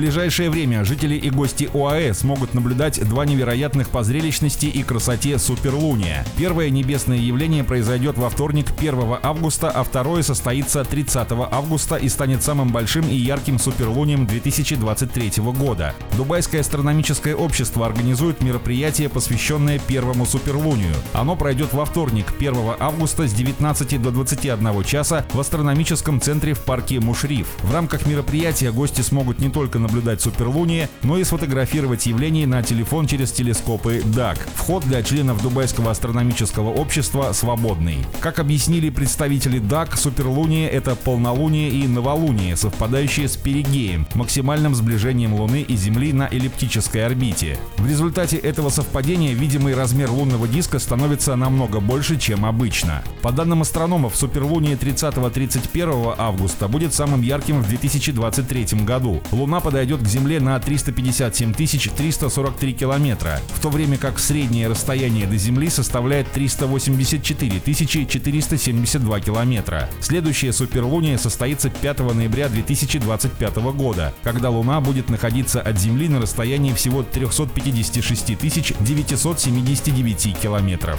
Ближайшее время жители и гости ОАЭ смогут наблюдать два невероятных по зрелищности и красоте суперлуния. Первое небесное явление произойдет во вторник 1 августа, а второе состоится 30 августа и станет самым большим и ярким суперлунием 2023 года. Дубайское астрономическое общество организует мероприятие, посвященное первому суперлунию. Оно пройдет во вторник 1 августа с 19 до 21 часа в астрономическом центре в парке Мушриф. В рамках мероприятия гости смогут не только наблюдать суперлуние, но и сфотографировать явление на телефон через телескопы DAC. Вход для членов Дубайского астрономического общества свободный. Как объяснили представители DAC, суперлуние — это полнолуние и новолуние, совпадающие с перигеем, максимальным сближением Луны и Земли на эллиптической орбите. В результате этого совпадения видимый размер лунного диска становится намного больше, чем обычно. По данным астрономов, суперлуние 30-31 августа будет самым ярким в 2023 году. Луна подойдет к Земле на 357 343 километра, в то время как среднее расстояние до Земли составляет 384 472 километра. Следующее суперлуние состоится 5 ноября 2025 года, когда Луна будет находиться от Земли на расстоянии всего 356 979 километров.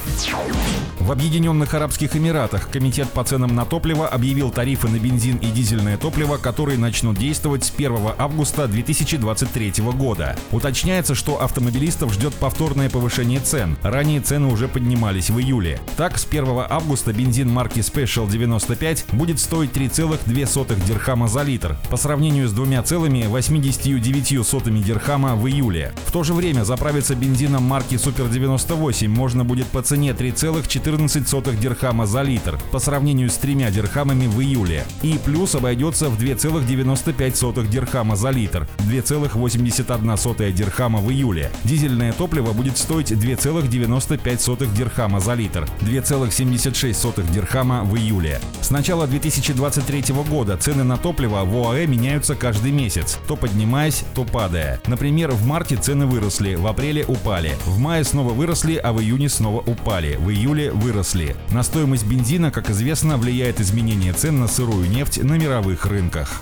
В Объединенных Арабских Эмиратах Комитет по ценам на топливо объявил тарифы на бензин и дизельное топливо, которые начнут действовать с 1 августа августа 2023 года. Уточняется, что автомобилистов ждет повторное повышение цен. Ранее цены уже поднимались в июле. Так, с 1 августа бензин марки Special 95 будет стоить 3,2 дирхама за литр, по сравнению с 2,89 дирхама в июле. В то же время заправиться бензином марки Super 98 можно будет по цене 3,14 дирхама за литр, по сравнению с 3 дирхамами в июле. И плюс обойдется в 2,95 дирхама за литр литр, 2,81 дирхама в июле. Дизельное топливо будет стоить 2,95 дирхама за литр, 2,76 дирхама в июле. С начала 2023 года цены на топливо в ОАЭ меняются каждый месяц, то поднимаясь, то падая. Например, в марте цены выросли, в апреле упали, в мае снова выросли, а в июне снова упали, в июле выросли. На стоимость бензина, как известно, влияет изменение цен на сырую нефть на мировых рынках.